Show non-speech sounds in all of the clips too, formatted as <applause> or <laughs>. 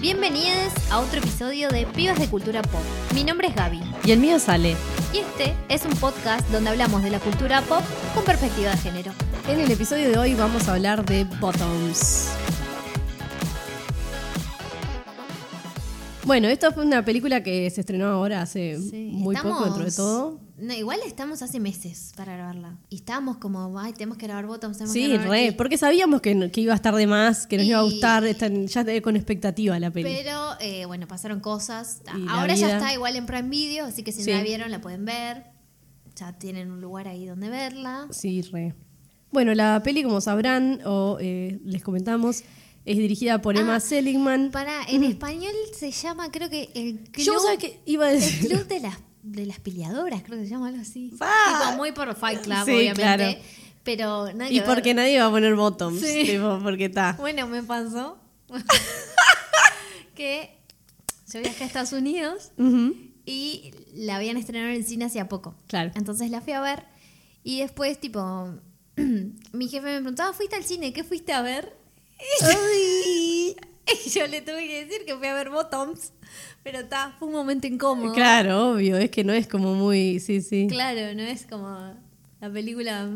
Bienvenidos a otro episodio de Pibas de Cultura Pop. Mi nombre es Gaby Y el mío sale. y este es un podcast donde hablamos de la cultura pop con perspectiva de género. En el episodio de hoy vamos a hablar de Bottoms. Bueno, esta fue una película que se estrenó ahora hace muy poco dentro de todo. No, igual estamos hace meses para grabarla. Y estábamos como, ay, tenemos que grabar Bottoms. tenemos Sí, que grabar re, aquí". porque sabíamos que, que iba a estar de más, que nos iba a gustar, estar- ya con expectativa la peli. Pero eh, bueno, pasaron cosas. Y Ahora ya está igual en Prime Video, así que si Sí. no la vieron la pueden ver. Ya tienen un lugar ahí donde verla. Sí, re. Bueno, la peli, como sabrán o eh, les comentamos, es dirigida por Emma Ah, Seligman. Para, en español se llama, creo que el club, Yo sabía que iba a el club de las de las peleadoras, creo que se llama algo así. Ah. Tipo, muy por Fight Club, Sí, obviamente. claro. Pero nada Y ver. porque nadie va a poner bottoms. Sí. tipo, porque está. <laughs> Bueno, me pasó <laughs> que yo viajé a Estados Unidos y la habían estrenado en el cine hacía poco. Claro. Entonces la fui a ver y después, tipo, <clears throat> mi jefe me preguntaba, ¿fuiste al cine? ¿Qué fuiste a ver? <laughs> Y <laughs> yo le tuve que decir que fui a ver Bottoms, pero está, fue un momento incómodo. Claro, obvio, es que no es como muy. Sí, sí. Claro, no es como la película,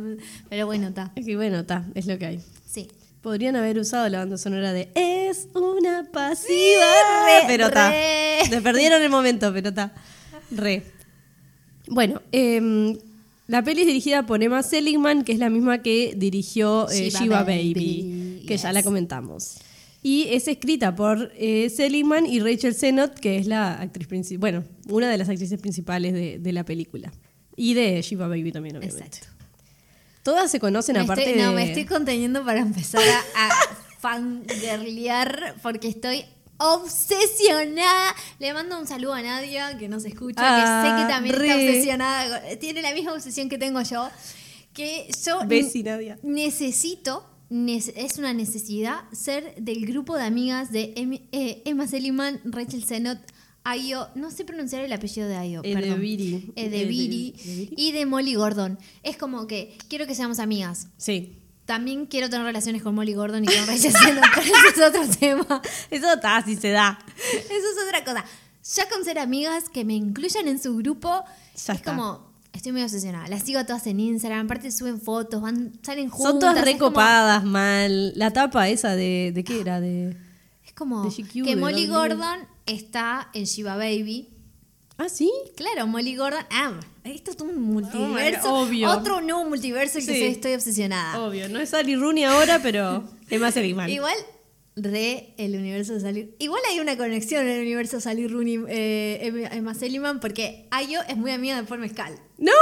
pero bueno, está. Es que bueno, está, es lo que hay. Sí. Podrían haber usado la banda sonora de Es una pasiva. re, pero está. Se perdieron el momento, pero está. Re. Bueno, em, la peli es dirigida por Emma Seligman, que es la misma que dirigió eh, Shiva Baby, Baby, que ya la comentamos. Y es escrita por eh, Seligman y Rachel Sennott, que es la actriz principal, bueno, una de las actrices principales de, de la película. Y de Shiva Baby también, obviamente. Exacto. Todas se conocen Me aparte estoy- de... No, me estoy conteniendo para empezar a, a <laughs> fangirlear porque estoy obsesionada. Le mando un saludo a Nadia que nos escucha, Ah, que sé que también está obsesionada, tiene la misma obsesión que tengo yo. Que yo Besi, Nadia. necesito, nece- es una necesidad, ser del grupo de amigas de Em- eh, Emma Seligman, Rachel Sennott, Ayo, no sé pronunciar el apellido de Ayo, perdón. Edebiri. Edebiri Edebiri. y de Molly Gordon. Es como que quiero que seamos amigas. Sí. También quiero tener relaciones con Molly Gordon y con Rachel Sennott, <laughs> pero ese es otro tema. Eso está, así se da. Eso es otra cosa. Ya con ser amigas que me incluyan en su grupo, Ya es está. como, estoy muy obsesionada. Las sigo todas en Instagram, aparte suben fotos, van, salen juntas. Son todas como- recopadas, mal. La tapa esa de. ¿De qué era? De. Es como De GQ, que Molly. Gordon está en Shiva Baby. Ah, sí. Claro, Molly Gordon. Ah, esto es un multiverso. Oh obvio. Otro nuevo multiverso en que Sí. estoy obsesionada. Obvio, no es Sally Rooney ahora, pero es más. Igual, re el universo de Sally. Igual hay una conexión en el universo Sally Rooney, eh, Emma- Seligman, porque Ayo es muy amiga de Paul Mescal. ¡No!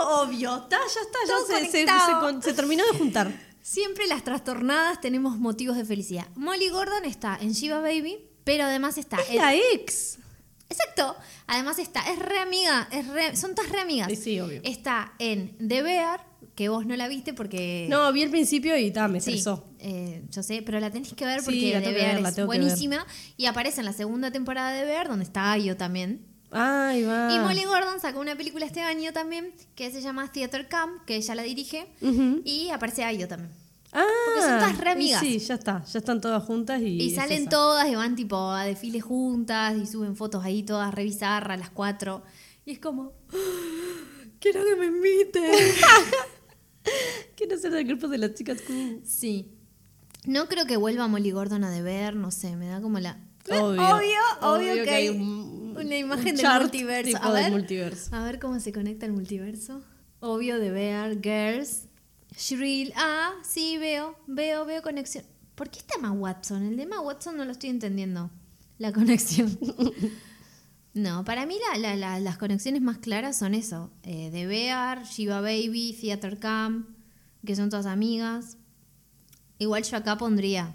Obvio, está, ya está, Todo ya se, se, conectado. se con- se terminó de juntar. <laughs> Siempre las trastornadas tenemos motivos de felicidad. Molly Gordon está en Shiva Baby, pero además está. Es la ex. Exacto. Además está, es re amiga, es re- son todas re amigas. Sí, sí, obvio. Está en The Bear, que vos no la viste porque. No, vi el principio y ta, me Sí, estresó. eh, yo sé, pero la tenés que ver Sí, porque la tengo que Bear ver, la es que ver. buenísima. Y aparece en la segunda temporada de Bear, donde está Ayo también. Ay, va. Y Molly Gordon sacó una película este año también que se llama Theater Camp, que ella la dirige. Y aparece Ayo también. Ah, Porque son todas re amigas. Sí, ya está. Ya están todas juntas y. Y, salen esa. todas y van tipo a desfiles juntas y suben fotos ahí todas re bizarras, las cuatro. Y es como, <gasps> quiero que me inviten. <laughs> <laughs> Quiero ser del grupo de las chicas cool. sí. No creo que vuelva Molly Gordon a deber, no sé, me da como la... Obvio, obvio, que, que hay hay un- una imagen un del multiverso. A del ver, multiverso. a ver cómo se conecta el multiverso. Obvio de Bear, Girls, Shrill. Ah, sí, veo, veo, veo conexión. ¿Por qué está Emma Watson? El de Emma Watson no lo estoy entendiendo. La conexión. <laughs> No, para mí la- la- la- las conexiones más claras son eso. Eh, de Bear, Shiva Baby, Theater Camp, que son todas amigas. Igual yo acá pondría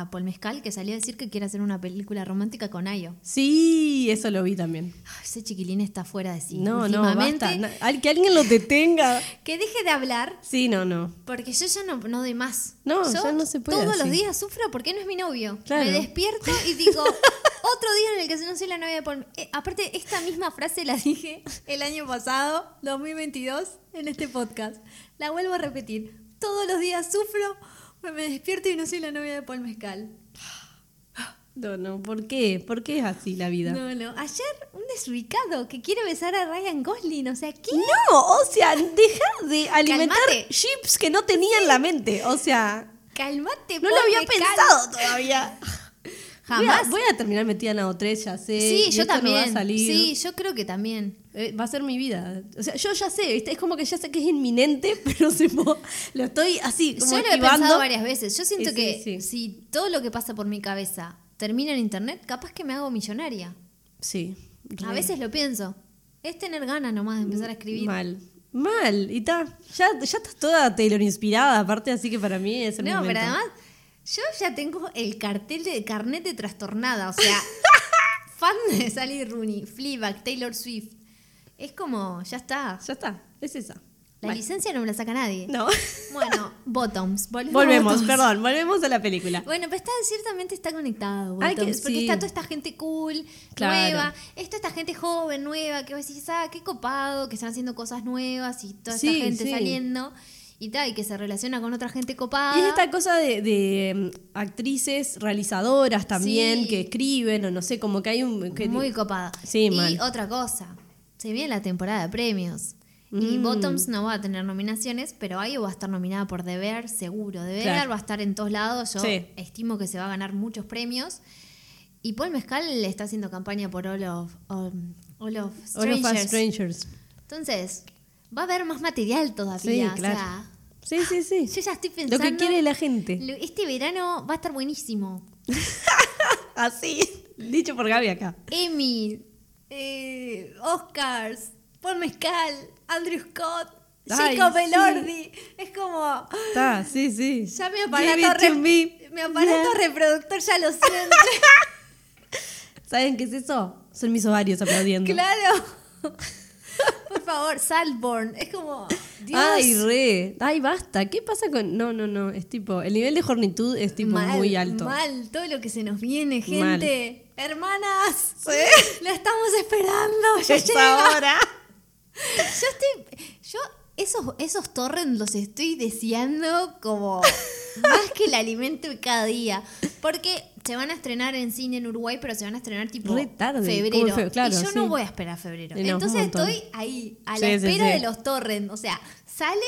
a Paul Mezcal, que salió a decir que quiere hacer una película romántica con Ayo. Sí, eso lo vi también. Ay, ese chiquilín está fuera de sí. no, no, basta. Al- Que alguien lo detenga. <laughs> Que deje de hablar, Sí, no, no. porque yo ya no, no doy más. No, Yo ya no se puede Todos así. los días sufro porque no es mi novio. Claro. Me despierto y digo, <laughs> otro día en el que no soy la novia de Paul. Eh, aparte, esta misma frase la dije el año pasado, 2022, en este podcast. La vuelvo a repetir. Todos los días sufro, me despierto y no soy la novia de Paul Mezcal. No, no, ¿por qué? ¿Por qué es así la vida? No, no. Ayer un desubicado que quiere besar a Ryan Gosling. O sea, ¿qué? No, o sea, deja de alimentar Calmate. chips que no tenía en la mente. O sea, Calmate, no lo había pensado todavía. Jamás. Voy a, voy a terminar metida en la O3, ya sé. Sí, y yo esto no va a también. salir. sí, yo creo que también. Eh, va a ser mi vida. O sea, yo ya sé, ¿viste? Es como que ya sé que es inminente, <laughs> pero se lo estoy así como Yo lo he pensado varias veces. Yo siento Sí, que sí, sí. si todo lo que pasa por mi cabeza termina en internet, capaz que me hago millonaria. Sí. A veces lo pienso. Es tener ganas nomás de empezar a escribir. Mal. Mal. Y ta, ya, ya estás toda Taylor inspirada, aparte, así que para mí es el No, momento. pero además, yo ya tengo el cartel de carnet de trastornada. O sea, <laughs> fan de Sally Rooney, Fleabag, Taylor Swift. Es como, ya está. Ya está, es esa. La licencia no me la saca nadie. No. Bueno, <laughs> Bottoms. Volvemos, volvemos, Bottoms. perdón, volvemos a la película. Bueno, pero está, ciertamente está conectado, Ay, que Bottoms, porque sí. está toda esta gente cool, Claro. nueva, está esta gente joven, nueva, que vos decís, ah, qué copado, que están haciendo cosas nuevas y toda Sí, esta gente sí. saliendo y tal, y que se relaciona con otra gente copada. Y es esta cosa de, de, mm, actrices realizadoras también Sí. que escriben, o no sé, como que hay un. que- Muy copada. Sí, y mal. otra cosa, se viene la temporada de premios. Y Mm. Bottoms no va a tener nominaciones, pero ahí va a estar nominada por The Bear, seguro. The Bear Claro. va a estar en todos lados. Yo Sí. estimo que se va a ganar muchos premios. Y Paul Mezcal le está haciendo campaña por All of, um, All of All of Us Strangers. Strangers. Entonces, va a haber más material Sí, todavía. o claro. sea, Sí, sí, sí. <laughs> yo ya estoy pensando. Lo que quiere la gente. Este verano va a estar buenísimo. <laughs> Así. Dicho por Gaby acá. Emmy, eh, Oscars, Paul Mezcal, Andrew Scott, Ay, Jacob sí. Elordi. Es como. Está, sí, sí. Ya mi aparato, re- mi aparato Yeah. reproductor ya lo siente. <laughs> ¿Saben qué es eso? Son mis ovarios aplaudiendo. claro. Favor, Salborn. Es como. Dios. Ay, re. Ay, basta. ¿Qué pasa con.? No, no, no. Es tipo. El nivel de hornitud es tipo mal, muy alto. Mal, todo lo que se nos viene, Mal. gente. Hermanas, <laughs> la estamos esperando. Ya Es llega. ahora. <laughs> Yo estoy. Yo esos, esos torrents los estoy deseando como <laughs> más que el alimento de cada día. Porque se van a estrenar en cine en Uruguay, pero se van a estrenar tipo Re tarde, febrero. como fe- claro, y yo sí. no voy a esperar febrero. No, Entonces estoy ahí, a la Sí, espera sí. de los torrents. O sea, sale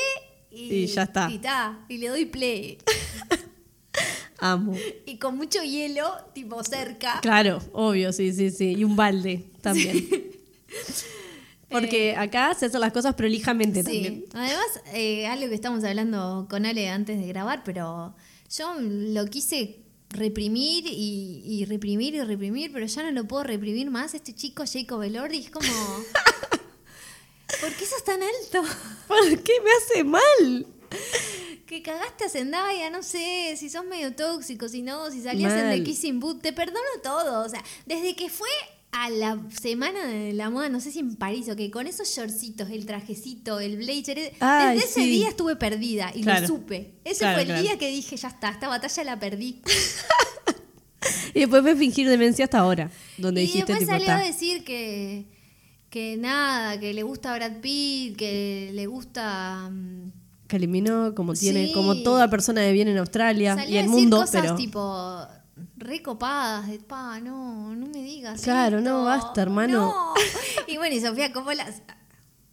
y, Y ya está. Y, ta, y le doy play. <laughs> Amo. Y con mucho hielo, tipo cerca. Claro, obvio, sí, sí, sí. Y un balde también. <laughs> Porque acá se hacen las cosas prolijamente Sí. también. Además, eh, algo que estamos hablando con Ale antes de grabar, pero yo lo quise reprimir y, y reprimir y reprimir, pero ya no lo puedo reprimir más. Este chico Jacob Elordi es como... <laughs> ¿Por qué sos tan alto? <laughs> ¿Por qué me hace mal? Que cagaste a Zendaya, no sé, si sos medio tóxico, si no, si salías en. The Kissing Boot, te perdono todo. O sea, desde que fue a la semana de la moda, no sé si en París o que con esos shortcitos, el trajecito, el blazer, Ay, desde ese día estuve perdida y Claro. lo supe. Ese Claro, fue el claro. día que dije, ya está, esta batalla la perdí. <laughs> Y después me fingir demencia hasta ahora. Donde y dijiste después tipo, salió a decir que, que nada, que le gusta Brad Pitt, que le gusta... mm, que eliminó como tiene, Sí. como toda persona de bien en Australia Salió y a el decir mundo, cosas pero tipo recopadas de pa, no, no me digas. Claro, esto, no, basta, hermano. no". Y bueno, y Sofía Coppola,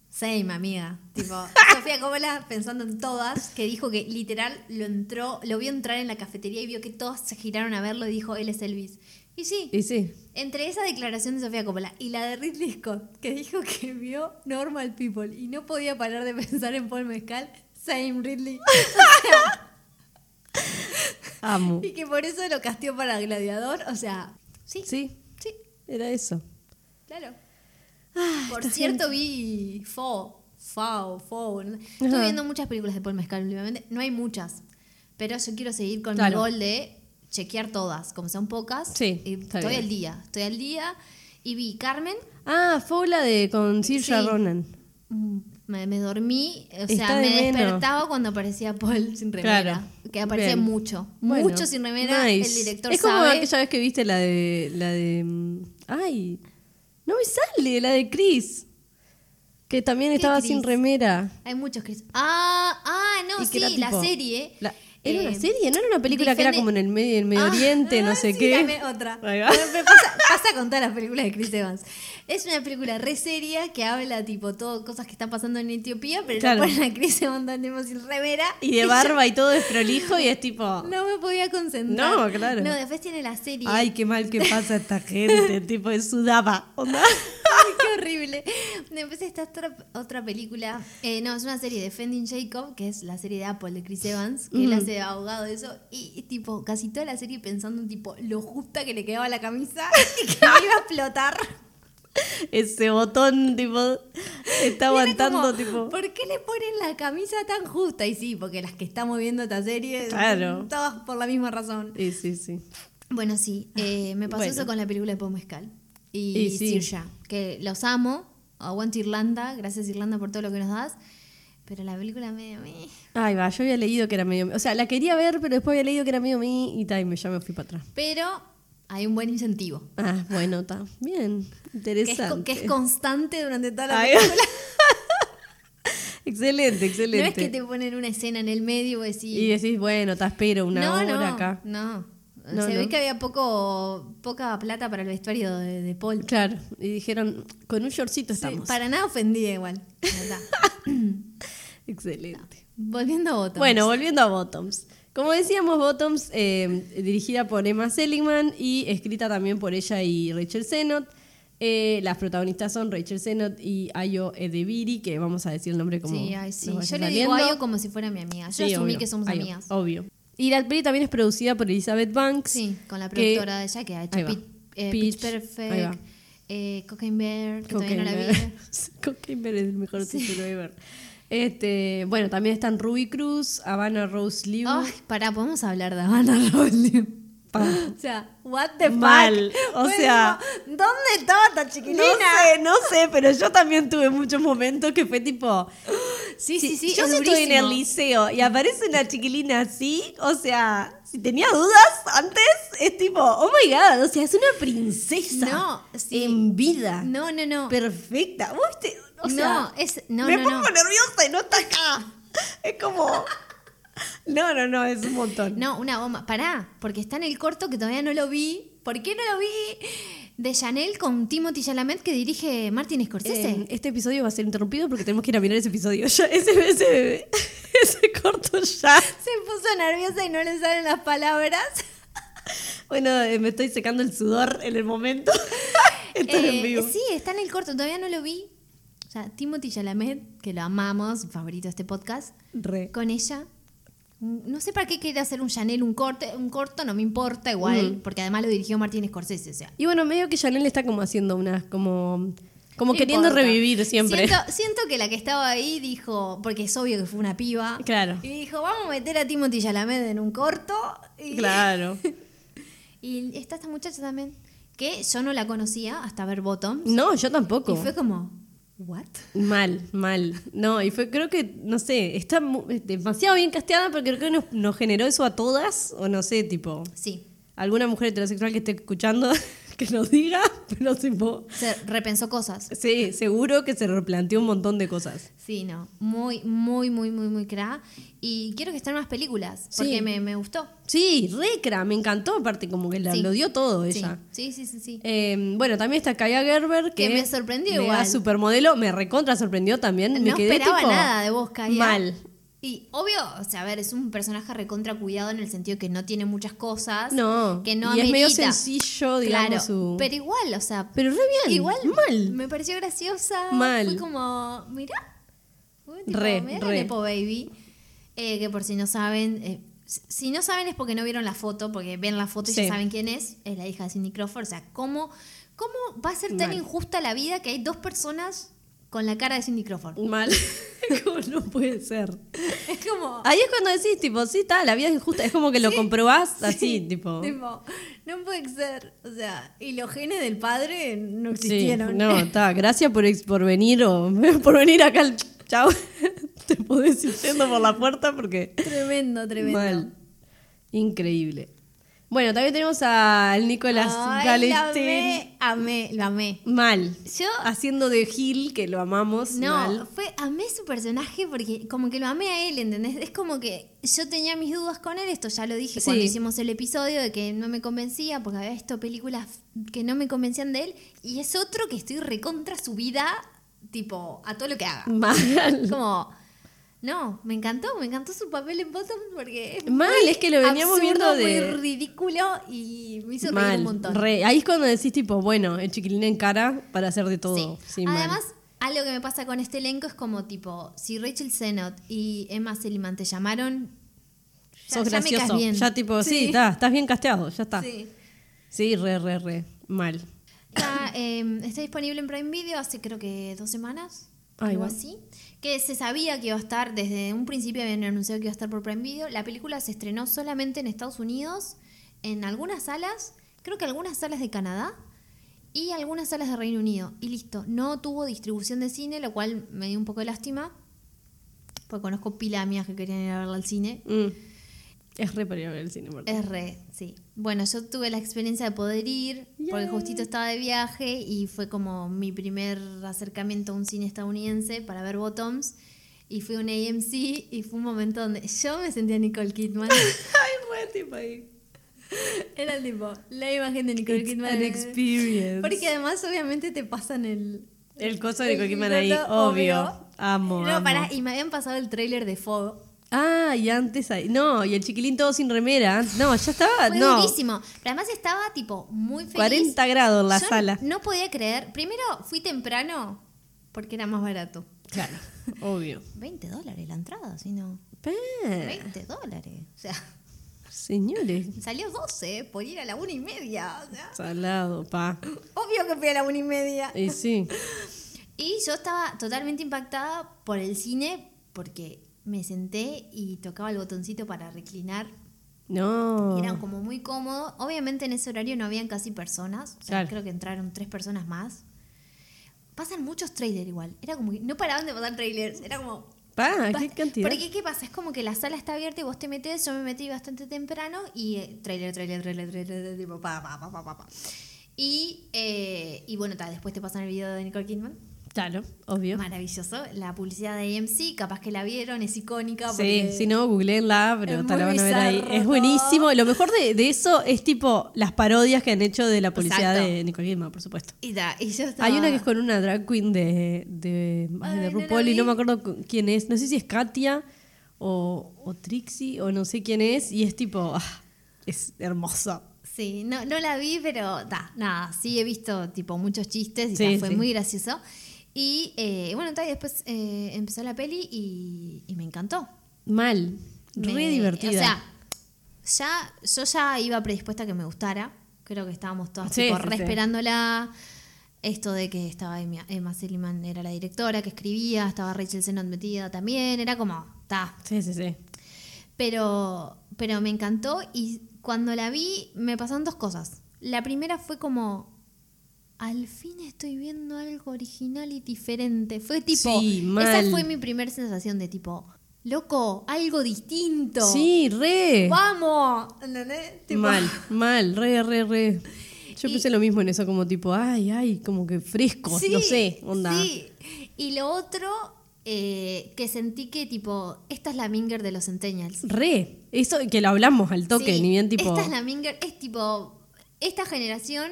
same amiga, tipo, <laughs> Sofía Coppola pensando en todas, que dijo que literal lo entró, lo vio entrar en la cafetería y vio que todas se giraron a verlo y dijo, él es Elvis. Y sí, y sí, entre esa declaración de Sofía Coppola y la de Ridley Scott, que dijo que vio Normal People y no podía parar de pensar en Paul Mezcal, same Ridley. <laughs> O sea, amo. y que por eso lo castió para Gladiador. O sea, sí, sí, Sí, era eso. claro. Ah, Por cierto, vi Fo, Fao, Fo. Ajá. viendo muchas películas de Paul Mezcal últimamente. No hay muchas, pero yo quiero seguir con Claro. mi gol de chequear todas, como son pocas. Sí, y estoy bien. al día, estoy al día. Y vi Carmen, Ah, fue la de con Saoirse Sí. Ronan. Me, me dormí, o Está sea, de me menos. despertaba cuando aparecía Paul <laughs> sin remera. Claro. Que aparecía Bien. mucho. Bueno, mucho sin remera. nice. El director Es como sabe. aquella vez que viste la de la de mm, ay, no me sale, la de Chris. Que también ¿Qué estaba Chris? sin remera. Hay muchos Chris. Ah, ah, no, Y que sí, era la tipo- serie. la- Era Eh, una serie, no era una película que era Defende- como en el Medio, en Medio Ah, Oriente, no sé sí, qué. otra. <laughs> Pasa, pasa con todas las películas de Chris Evans. Es una película re seria que habla tipo todo cosas que están pasando en Etiopía, pero Claro. no ponen a Chris Evans andando sin remera. Y de barba y todo desprolijo y es tipo... No me podía concentrar. No, claro. No, después tiene la serie. Ay, qué mal que pasa esta gente, <laughs> tipo de sudaba. Onda. <laughs> Qué horrible. Después está otra, otra película. eh, no, es una serie de Defending Jacob, que es la serie de Apple de Chris Evans, que él Ujú. hace abogado de eso. Y, tipo, casi toda la serie pensando en tipo lo justa que le quedaba la camisa <laughs> y que me iba a explotar. Ese botón, tipo, está aguantando, como, tipo. ¿Por qué le ponen la camisa tan justa? Y sí, porque las que estamos viendo esta serie, Claro. todas por la misma razón. Sí, sí, sí. Bueno, sí, eh, me pasó Bueno. eso con la película de Paul Mescal y, Y sí. Saoirse, que los amo, aguanto Irlanda, gracias Irlanda por todo lo que nos das, pero la película medio me... Ay, va, yo había leído que era medio. O sea, la quería ver, pero después había leído que era medio mí y ta, y me, ya me fui para atrás. Pero hay un buen incentivo, Ah, bueno, está. Bien, que es, interesante. que es constante durante toda la Ay, película. <laughs> excelente, excelente. No es que te ponen una escena en el medio y decís... Y decís, bueno, te espero una no, hora no, acá. no. No, Se no. ve que había poco poca plata para el vestuario de, de Paul. Claro, y dijeron, con un shortcito Sí, estamos. para nada ofendida igual. <laughs> Excelente. Volviendo a Bottoms. Bueno, volviendo a Bottoms. Como decíamos, Bottoms, eh, dirigida por Emma Seligman y escrita también por ella y Rachel Sennott. Eh, las protagonistas son Rachel Sennott y Ayo Edebiri, que vamos a decir el nombre como Sí, ay, sí. Yo le digo. Ayo como si fuera mi amiga. Yo Sí, asumí obvio, que somos Ayo, amigas. Obvio. Y la peli también es producida por Elizabeth Banks. Sí, con la que- productora de ella que ha hecho. Pit- eh, Pitch. Perfect, eh, Cocaine Bear, que todavía no la vi. Cocaine Bear. <laughs> Cocaine es el mejor título ever. Este, bueno, también están Ruby Cruz, Havana Rose Liu. Ay, pará, podemos hablar de Havana Rolling. <laughs> Pa. O sea, what the fuck. Mal, o Fue sea- ¿dónde estaba esta chiquilina? No sé, no sé, pero yo también tuve muchos momentos que fue tipo. Sí, sí, sí. yo es estoy en el liceo y aparece una chiquilina así, o sea, si tenía dudas antes, es tipo, oh my god, o sea, es una princesa. No, sí. En vida. No, no, no. Perfecta. ¿Vos viste? O sea, no, es, no, me no, pongo no. nerviosa y no está acá. Es como. No, no, no, es un montón. No, una bomba. Pará, porque está en el corto que todavía no lo vi. ¿Por qué no lo vi? De Chanel con Timothy Chalamet que dirige Martin Scorsese. Eh, este episodio va a ser interrumpido porque tenemos que ir a mirar ese episodio. <laughs> Ya, ese, ese, ese corto ya. Se puso nerviosa y no le salen las palabras. <laughs> Bueno, eh, me estoy secando el sudor en el momento. <laughs> Esto es Eh, en vivo. sí, está en el corto, todavía no lo vi. O sea, Timothy Chalamet, que lo amamos, favorito de este podcast, Re. con ella. No sé para qué quiere hacer un Chanel, un corte, un corto, no me importa igual, Mm. porque además lo dirigió Martin Scorsese, o sea. Y bueno, medio que Chanel está como haciendo unas, como, como no queriendo importa. revivir siempre. Siento, <laughs> siento que la que estaba ahí dijo, porque es obvio que fue una piba. Claro. Y dijo, vamos a meter a Timothy Chalamet en un corto. Y, Claro. <laughs> y está esta muchacha también, que yo no la conocía hasta ver Bottoms. No, yo tampoco. Y fue como, ¿what? Mal, mal. No, y fue, creo que, no sé, está mu- demasiado bien casteada porque creo que nos, nos generó eso a todas, o no sé, tipo, Sí. alguna mujer heterosexual que esté escuchando <laughs> <laughs> que nos diga, pero tipo, Se repensó cosas. sí, seguro que se replanteó un montón de cosas. Sí, no. Muy, muy, muy, muy, muy cra. Y quiero que estén más películas, porque Sí. me, me gustó. Sí, recra, me encantó, aparte como que la- Sí. lo dio todo ella. sí, sí, sí. sí. Eh, bueno, también está Kaya Gerber, que, Que me sorprendió igual. supermodelo, me recontra sorprendió también. me no quedé esperaba tipo, nada de vos, Kaya. Mal. Y obvio, o sea, a ver, es un personaje recontra cuidado en el sentido que no tiene muchas cosas. No, Que no y es medio sencillo, digamos, Claro, su... pero igual, o sea, Pero re bien, igual mal. me pareció graciosa. Mal. Fue como, mirá. Tipo, Re, mirá re. Nepo Baby. Eh, que por si no saben, eh, si- si no saben es porque no vieron la foto, porque ven la foto y Sí. ya saben quién es. Es la hija de Cindy Crawford. O sea, ¿cómo, cómo va a ser tan Mal. injusta la vida que hay dos personas con la cara de Cindy Crawford? Mal. <laughs> ¿Cómo no puede ser? Es como... Ahí es cuando decís, tipo, sí, está, la vida es injusta. Es como que lo Sí, comprobás así, Sí, tipo. tipo, no puede ser. O sea, y los genes del padre no Sí, existieron. no, <laughs> está. Gracias por, ex- por venir o <laughs> por venir acá. al- Chao. Te podés ir yendo por la puerta porque. tremendo, tremendo. Mal. Increíble. Bueno, también tenemos al Nicolás Ay, Galeste. amé, amé, lo amé. Mal. Yo Haciendo de Gil, que lo amamos. No, mal. fue, amé su personaje porque como que lo amé a él, ¿entendés? Es como que yo tenía mis dudas con él, esto ya lo dije Sí. cuando hicimos el episodio de que no me convencía porque había visto películas que no me convencían de él y es otro que estoy recontra su vida, tipo, a todo lo que haga. Mal. Como, no, me encantó, me encantó su papel en Bottom porque es Mal, muy es que lo veníamos absurdo, viendo de- muy ridículo y me hizo reír Mal. un montón. Re. Ahí es cuando decís, tipo, bueno, el chiquilín en cara para hacer de todo. Sí. Mal. Además, algo que me pasa con este elenco es como tipo, si Rachel Sennott y Emma Seliman te llamaron, ya, Sos ya me caes gracioso. bien. Ya, tipo, sí, está, estás bien casteado, ya está. Sí. Sí. re, re, re. Mal. Está, eh, está disponible en Prime Video hace creo que dos semanas. Ahí algo así. Que se sabía que iba a estar, desde un principio habían anunciado que iba a estar por Prime Video. La película se estrenó solamente en Estados Unidos, en algunas salas, creo que algunas salas de Canadá y algunas salas de Reino Unido. Y listo, no tuvo distribución de cine, lo cual me dio un poco de lástima. Porque conozco pila de amigas que querían ir a verla al cine. Mm. Es re para ir a ver el cine, ¿verdad? Es re, sí. Bueno, yo tuve la experiencia de poder ir, porque justito estaba de viaje y fue como mi primer acercamiento a un cine estadounidense para ver Bottoms. Y fui a un AMC y fue un momento donde yo me sentía Nicole Kidman. <laughs> Ay, re tipo ahí. Era tipo la imagen de Nicole It's Kidman. an experience. Porque además obviamente te pasan el... El coso de Nicole Kidman ahí, piloto, obvio. Amo, No, amo. pará, y me habían pasado el tráiler de Fog. Ah, y antes ahí. No, y el chiquilín todo sin remera. No, ya estaba. Fue no. durísimo. Pero además estaba tipo muy feliz. 40 grados en la Yo sala. No podía creer. Primero fui temprano porque era más barato. Claro, <laughs> obvio. 20 dólares la entrada, si no. Pa, 20 dólares. O sea, señores. <laughs> salió 12 por ir a la una y media. O sea, Salado, pa. obvio que fui a la una y media. Y sí. <laughs> Y yo estaba totalmente impactada por el cine porque me senté y tocaba el botoncito para reclinar. No. Y era como muy cómodo. Obviamente en ese horario no habían casi personas. O sea, Claro. creo que entraron tres personas más. Pasan muchos trailers igual. Era como que no paraban de pasar trailers. Era como. Pa, qué cantidad. Porque, ¿qué pasa? Es como que la sala está abierta y vos te metes. Yo me metí bastante temprano y eh, trailer, trailer, trailer, trailer, tipo pa, pa, pa, pa, pa, pa. Y, eh, y bueno, ta, después te pasan el video de Nicole Kidman. Claro, obvio. Maravilloso. La publicidad de AMC, capaz que la vieron, es icónica. Sí, si no, googleenla, pero te la van a ver ahí. Es buenísimo. Lo mejor de, de eso es tipo las parodias que han hecho de la publicidad Exacto. de Nicole Kidman, por supuesto. Y, ta, y yo estaba- Hay una que es con una drag queen de, de, ay, de no RuPaul y no me acuerdo cu- quién es. No sé si es Katia o, o Trixie o no sé quién es. Y es tipo, ah, es hermosa. Sí, no, no la vi, pero da, nada, sí he visto tipo muchos chistes y Sí, ta, fue sí. muy gracioso. Y eh, bueno, y después eh, empezó la peli y, y me encantó. Mal. Re Me- divertida. O sea, ya, yo ya iba predispuesta a que me gustara. Creo que estábamos todas Sí, tipo, sí, re sí. esperándola. Esto de que estaba Emma, Seligman era la directora que escribía, estaba Rachel Sennott metida también, era como, ta, sí, sí, sí. pero, pero me encantó y cuando la vi me pasaron dos cosas. La primera fue como, al fin estoy viendo algo original y diferente. Fue tipo, Sí, mal. esa fue mi primera sensación de tipo, loco, algo distinto. Sí, re. ¡Vamos! ¿Entendés? Tipo, Mal, <laughs> mal, re, re, re. Yo Y- pensé lo mismo en eso, como tipo, ay, ay, como que fresco, Sí, no sé, onda. Sí. Y lo otro, eh, que sentí que tipo, esta es la Minger de los Centennials. Re, eso que lo hablamos al toque, Sí, ni bien tipo. Esta es la Minger, es tipo, esta generación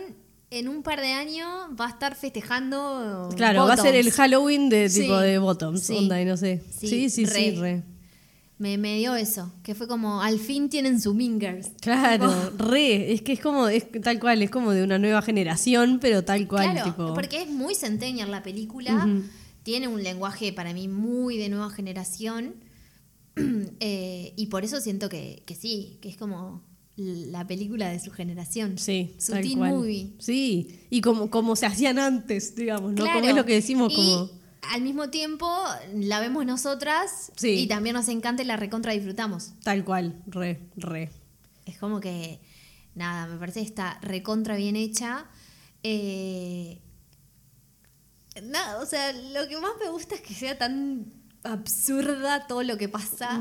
en un par de años va a estar festejando. Claro, va a ser el. Halloween de Sí, tipo de Bottoms, sí. onda, y no sé. Sí, Sí, sí, sí, re. Me, me dio eso, que fue como, al fin tienen su Mingers. Claro, <laughs> re, es que es como, es tal cual, es como de una nueva generación, pero tal cual, claro, tipo. porque es muy centennial la película. Tiene un lenguaje para mí muy de nueva generación. <clears throat> eh, y por eso siento que, que sí, que es como la película de su generación. Sí, Su teen cual. movie. Sí, y como, como se hacían antes, digamos, ¿no? Claro. Como es lo que decimos, Y como. al mismo tiempo la vemos nosotras Sí. y también nos encanta y la recontra disfrutamos. Tal cual, re, re. Es como que, nada, me parece que está recontra bien hecha. Eh, nada, o sea, lo que más me gusta es que sea tan absurda todo lo que pasa.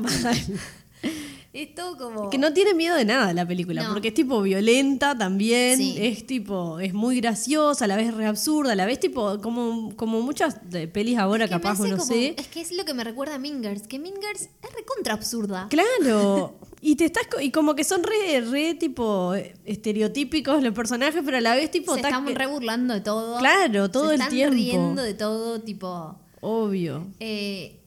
<laughs> Es todo como. Que no tiene miedo de nada la película, No. porque es tipo violenta también, Sí. es tipo, es muy graciosa, a la vez re absurda, a la vez tipo, como, como muchas de pelis ahora Es que capaz, no como- sé. Es que es lo que me recuerda a Mingers, que Mingers es recontra absurda. Claro. <laughs> Y te estás y como que son re, re tipo estereotípicos los personajes, pero a la vez tipo Se están que- re burlando de todo. Claro, todo Se el están tiempo. riendo de todo, tipo. obvio. eh,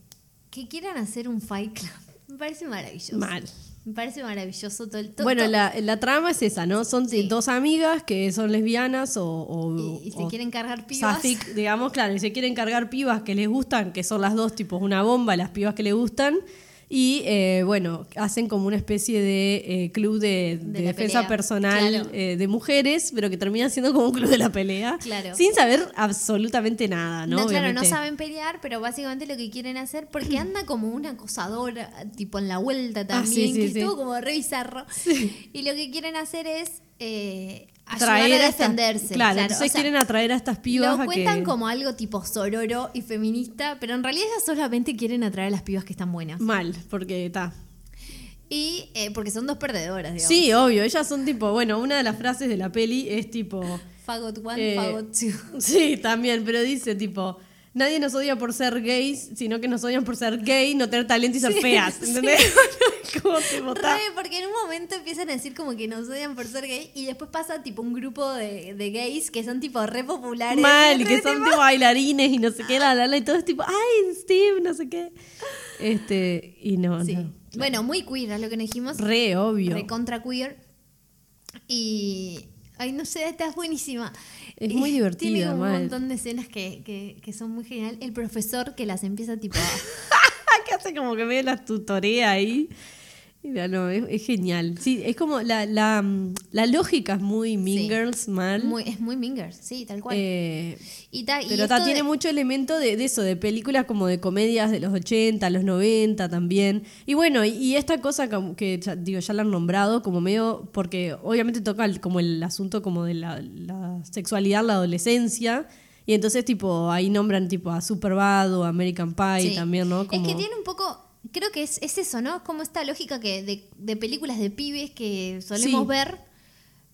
que quieran hacer un Fight Club. Me parece maravilloso. Mal. Me parece maravilloso todo el todo. Bueno, la, la trama es esa, ¿no? Son Sí. dos amigas que son lesbianas o, o- Y, y se o quieren cargar pibas. safic, digamos, claro, y se quieren cargar pibas que les gustan, que son las dos tipos una bomba, las pibas que les gustan. Y eh, bueno, hacen como una especie de eh, club de, de De la defensa pelea, personal claro. eh, de mujeres, pero que termina siendo como un club de la pelea. Claro. Sin saber absolutamente nada, ¿no? No, claro, no saben pelear, pero básicamente lo que quieren hacer, porque <clears throat> anda como una acosadora, tipo en la vuelta también, Ah, sí, sí, que sí. es todo como re bizarro. Y lo que quieren hacer es eh, Traer a defenderse. claro, o entonces sea, quieren atraer a estas pibas Lo a cuentan que... como algo tipo sororo y feminista, pero en realidad solamente quieren atraer a las pibas que están buenas. Mal, porque está. Y eh, porque son dos perdedoras, digamos. Sí, obvio, ellas son tipo, bueno, una de las frases de la peli es tipo... Fagot one, Eh, fagot two. <laughs> Sí, también, pero dice tipo, nadie nos odia por ser gays, sino que nos odian por ser gay, no tener talento y ser Sí, feas. <laughs> sí. ¿Entendés? <laughs> ¿Cómo te? Re, porque en un momento empiezan a decir como que nos odian por ser gay y después pasa tipo un grupo de, de gays que son tipo re populares. Mal, que son tipo- tipo bailarines y no sé qué, la, la, la, y todo es tipo, ay, Steve, no sé qué. Este, y no, Sí. no. Bueno, muy queer es lo que nos dijimos. Re, obvio. Re contra queer. Y. Ay, no sé, esta es buenísima. Es muy <laughs> divertida, Tiene como un mal. montón de escenas que, que, que son muy genial. El profesor que las empieza tipo. <laughs> que hace como que medio las tutorea ahí. Mira, no, es, es genial. Sí, es como la, la, mm, la lógica es muy Sí. Girls, mal. muy, es muy Mingers, sí, tal cual. Eh, y ta- Pero ta, de- tiene mucho elemento de, de eso, de películas como de comedias de los 80, los 90 también. Y bueno, y, y esta cosa como que ya, digo, ya la han nombrado como medio, porque obviamente toca el- como el asunto como de la, la sexualidad, la adolescencia. Y entonces tipo ahí nombran tipo a Superbad o American Pie Sí. también, ¿no? Como, Es que tiene un poco, creo que es, es eso, ¿no? Como esta lógica que de, de películas de pibes que solemos Sí. ver,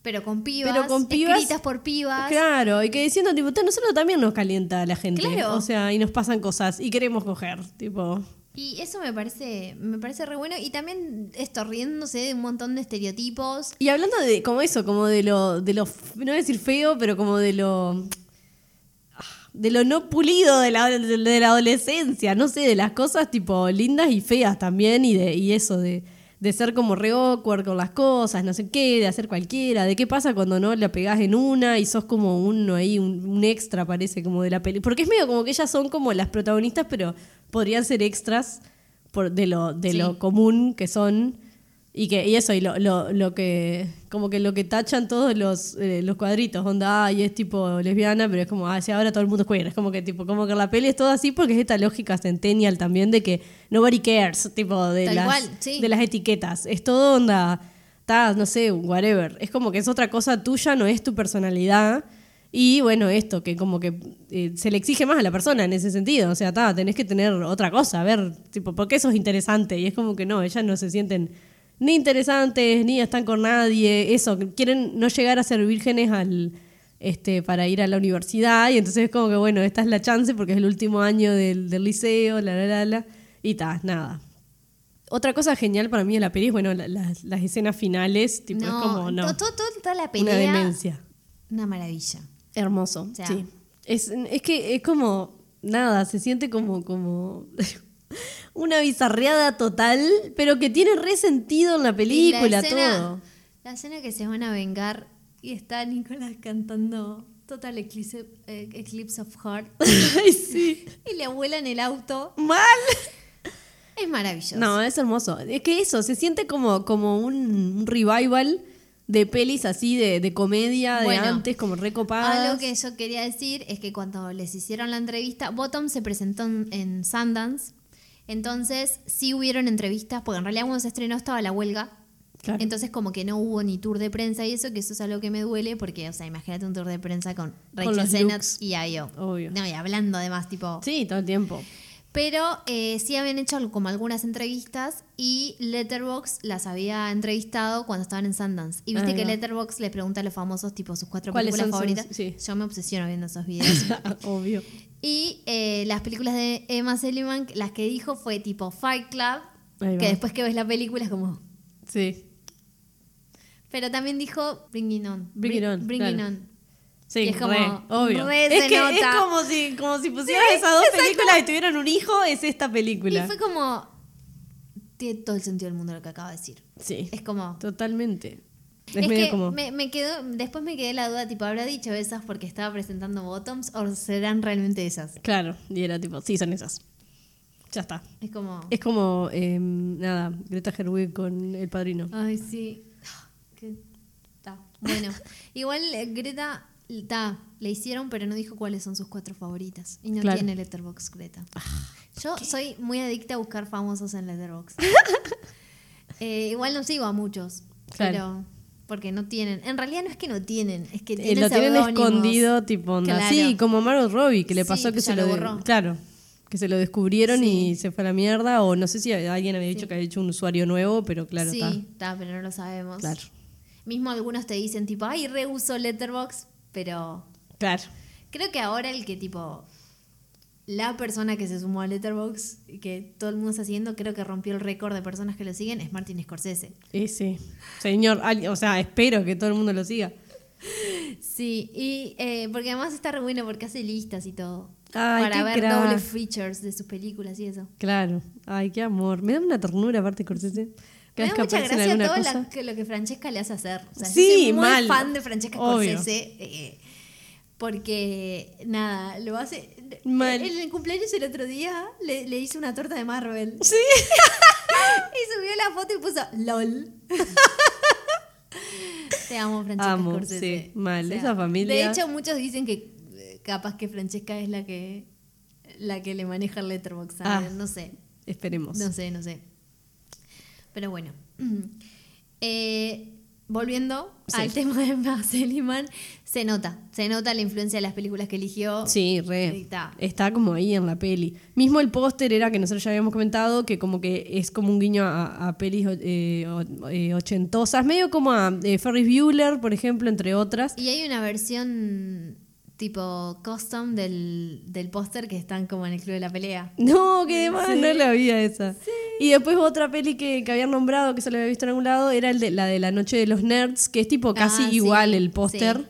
pero con pibas, Pero con pibas- escritas por pibas. Claro, y que diciendo, tipo, "Ta, nosotros también nos calienta la gente. Claro. O sea, y nos pasan cosas y queremos coger, tipo. Y eso me parece, me parece re bueno. Y también esto, riéndose de un montón de estereotipos. Y hablando de como eso, como de lo, de lo, no voy a decir feo, pero como de lo de lo no pulido de la, de, de la adolescencia, no sé, de las cosas tipo lindas y feas también, y de, y eso de, de ser como re awkward con las cosas, no sé qué, de hacer cualquiera, de qué pasa cuando no la pegás en una y sos como uno ahí, un, un extra parece como de la peli. Porque es medio como que ellas son como las protagonistas, pero podrían ser extras por, de lo, de Sí. lo común que son. Y que y eso, y lo, lo, lo que como que lo que tachan todos los, eh, los cuadritos, onda, ay, es tipo lesbiana, pero es como, ah, sí, ahora todo el mundo es queer. Es como que tipo, como que la peli es todo así porque es esta lógica centennial también de que nobody cares, tipo, de, Tal las, cual, sí. de las etiquetas. Es todo onda, está, no sé, whatever. Es como que es otra cosa tuya, no es tu personalidad. Y bueno, esto, que como que eh, se le exige más a la persona en ese sentido. O sea, ta, tenés que tener otra cosa, a ver, tipo, ¿por qué sos interesante? Y es como que no, ellas no se sienten ni interesantes, ni están con nadie. Eso, quieren no llegar a ser vírgenes al este para ir a la universidad. Y entonces es como que, bueno, esta es la chance porque es el último año del, del liceo, la, la, la, la. Y ta, nada. Otra cosa genial para mí de la peli es, bueno, la- las, las escenas finales, tipo, es como, no, to- to- to- toda la una demencia. Una maravilla. Hermoso, O sea- sí. Es, es que es como, nada, se siente como, como <laughs> <laughs> una bizarreada total, pero que tiene resentido en la película, la escena, todo. La escena que se van a vengar y está Nicolás cantando Total Eclipse, eh, Eclipse of Heart <laughs> Ay, sí. <laughs> y le vuelan el auto. Mal. Es maravilloso. No, es hermoso. Es que eso, se siente como, como un, revival de pelis así de, de comedia de antes, como recopadas. Algo que yo quería decir es que cuando les hicieron la entrevista, Bottom se presentó en, en Sundance, entonces sí hubieron entrevistas, porque en realidad cuando se estrenó estaba la huelga, Claro. entonces como que no hubo ni tour de prensa y eso, que eso es algo que me duele, porque, o sea, imagínate un tour de prensa con Rachel looks. y Ayo. Obvio. No, y hablando además, tipo... Sí, todo el tiempo. Pero eh, sí habían hecho como algunas entrevistas y Letterboxd las había entrevistado cuando estaban en Sundance. Y viste Ahí que va. Letterboxd le pregunta a los famosos tipo sus cuatro ¿Cuáles películas sus- favoritas. sí. Yo me obsesiono viendo esos videos. <laughs> Obvio. Y eh, las películas de Emma Seligman, las que dijo fue tipo Fight Club, que después que ves la película es como... Sí. Pero también dijo Bring It On. Bring It On, Bring It claro. On. Sí, Y es como, re, obvio. re es que nota. es como si, como si pusieras esas dos películas y tuvieran un hijo, es esta Y película. fue como... Tiene todo el sentido del mundo lo que acaba de decir. Sí, Es como... totalmente. Es, Es, medio que como... me, me quedó, después me quedé la duda, tipo, ¿habrá dicho esas porque estaba presentando bottoms o serán realmente esas? Claro, y era tipo, sí, son esas. Ya está. Es como... Es como, eh, nada, Greta Gerwig con El Padrino. Ay, sí. Qué- ta. Bueno, <laughs> igual eh, Greta, ta, le hicieron, pero no dijo cuáles son sus cuatro favoritas. Y no Claro. tiene Letterboxd Greta. Yo soy muy adicta a buscar famosos en Letterboxd. <laughs> Eh, igual no sigo a muchos, Claro. pero... Porque no tienen. En realidad no es que no tienen, es que Eh, tienen lo tienen escondido, tipo onda. Claro. Sí, como Margot Robbie, que le Sí, pasó que se lo borró. Claro, que se lo descubrieron Sí. y se fue a la mierda. O no sé si alguien había dicho Sí. que había hecho un usuario nuevo, pero claro, sí, está. está, pero no lo sabemos. Claro. Mismo algunos te dicen tipo, ay, reuso Letterboxd, pero Claro. creo que ahora el que tipo la persona que se sumó a Letterboxd y que todo el mundo está siguiendo, creo que rompió el récord de personas que lo siguen, es Martin Scorsese. Ese. Señor, al- o sea, espero que todo el mundo lo siga. Sí, y eh, porque además está re bueno porque hace listas y todo. Ay, para ver crack. doble features de sus películas y eso. Claro. Ay, qué amor. Me da una ternura aparte Scorsese. Me da mucha gracia todo la- que lo que Francesca le hace hacer. O sea, Sí, soy muy mal. fan de Francesca. Scorsese. eh, porque, nada, lo hace. Mal. En el cumpleaños el otro día le, le hice una torta de Marvel. Sí. <laughs> Y subió la foto y puso LOL. <laughs> Te amo, Francesca Amo, Scorsese. sí, mal. Esa familia- De hecho, muchos dicen que eh, capaz que Francesca es la que la que le maneja el Letterboxd. Ah. No sé. Esperemos. No sé, no sé. Pero bueno. <clears throat> Eh, volviendo Sí. al <laughs> tema de Emma Seligman, se nota. Se nota la influencia de las películas que eligió. Sí, re. está. Está como ahí en la peli. Mismo el póster era que nosotros ya habíamos comentado que como que es como un guiño a, a pelis eh, eh, ochentosas, medio como a eh, Ferris Bueller, por ejemplo, entre otras. Y hay una versión tipo custom del, del póster que están como en el club de la pelea. No, que demás, no la había esa. Y después otra peli que, que habían nombrado, que se la había visto en algún lado, era el de, la de La Noche de los Nerds, que es tipo casi Ah, sí, igual el póster. sí.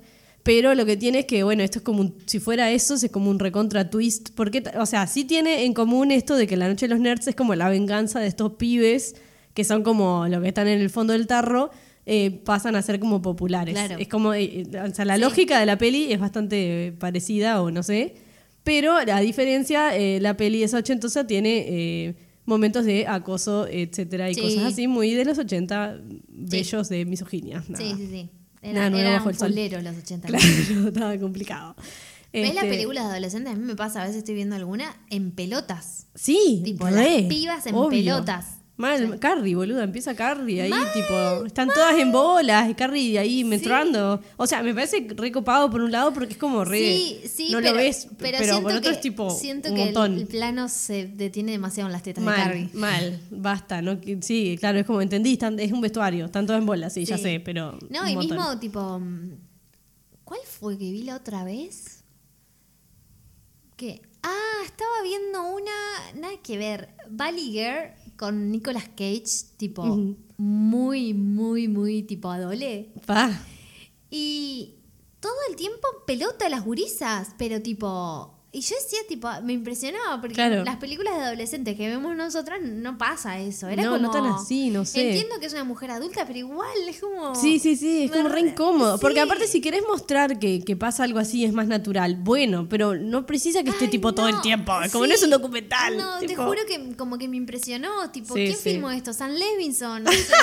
Pero lo que tiene es que, bueno, esto es como un, si fuera eso, es como un recontra twist. Porque, o sea, sí tiene en común esto de que La Noche de los Nerds es como la venganza de estos pibes que son como lo que están en el fondo del tarro, eh, pasan a ser como populares. Claro. Es como, eh, eh, o sea, la Sí. lógica de la peli es bastante parecida o no sé. Pero a diferencia, eh, la peli esa ochentosa tiene momentos de acoso, etcétera, y Sí. cosas así muy de los 80, bellos de misoginia. nada. Sí, sí, sí. Nada Era, el sol. fuleros los 80. Claro, <laughs> estaba complicado. ¿Ves las Este, películas de adolescentes? A mí me pasa, a veces estoy viendo alguna en pelotas. Sí, Tipo, re, las pibas en obvio. pelotas. Mal, Carrie, boluda, empieza Carrie ahí, tipo, están todas en bolas, y Carrie ahí menstruando. O sea, me parece recopado por un lado porque es como re. Sí, sí, no pero, lo ves, pero, por otro que, es tipo siento un que el- montón. El, plano se detiene demasiado en las tetas de mal, Carrie. mal, basta, ¿no? Sí, claro, es como entendí, están- es un vestuario, están todas en bolas, sí, ya sé, pero. No, un y montón. mismo tipo. mm, ¿Cuál fue que vi la otra vez? Que. Ah, estaba viendo una. Nada que ver. Valley Girl con Nicolas Cage, tipo. Muy, muy, muy tipo adole. Pa. Y todo el tiempo pelota las gurisas, pero tipo. Y yo decía, tipo, me impresionaba porque Claro. las películas de adolescentes que vemos nosotras no pasa eso. Era No, como. no tan así, no sé. Entiendo que es una mujer adulta, pero igual es como. Sí, sí, sí, es Me como re incómodo. Porque aparte, si querés mostrar que, que pasa algo así, es más natural. Bueno, pero no precisa que esté Ay, tipo todo el tiempo. Como sí. no es un documental. No, te juro que como que me impresionó. Tipo, Sí, ¿quién filmó esto? San Levinson. No <laughs> sé.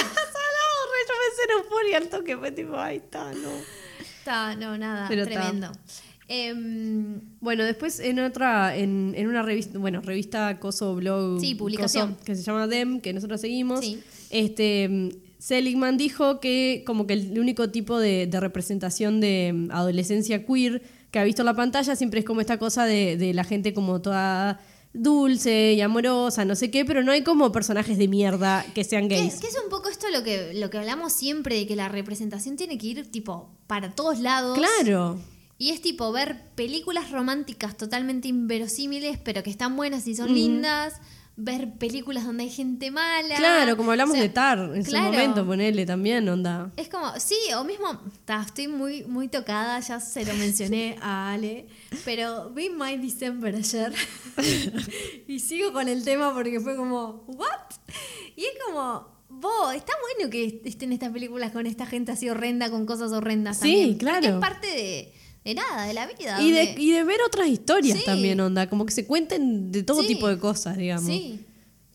Yo en euforia al toque, fue tipo, ahí está, no. Está, no, nada, Pero tremendo. Em, Bueno, después en otra, en, en una revista, bueno, revista Coso Blog Sí, publicación. Coso, que se llama Dem, que nosotros seguimos. Sí. Este mm, Seligman dijo que como que el único tipo de, de representación de mm, adolescencia queer que ha visto en la pantalla siempre es como esta cosa de, de la gente como toda dulce y amorosa, no sé qué, pero no hay como personajes de mierda que sean Que, gays. que es un poco esto lo que, lo que hablamos siempre, de que la representación tiene que ir tipo para todos lados. Claro. Y es tipo ver películas románticas totalmente inverosímiles, pero que están buenas y son lindas. Ver películas donde hay gente mala. Claro, como hablamos O sea, de Tar en claro. su momento, ponerle también, onda. Es como, sí, o mismo, ta, estoy muy, muy tocada, ya se lo mencioné a Ale, pero vi My December ayer <laughs> y sigo con el tema porque fue como, ¿what? Y es como, vos, está bueno que estén estas películas con esta gente así horrenda, con cosas horrendas Sí, también. porque claro. es parte de, de nada, de la vida. Y de, y de ver otras historias Sí. también, onda. Como que se cuenten de todo Sí. tipo de cosas, digamos. Sí,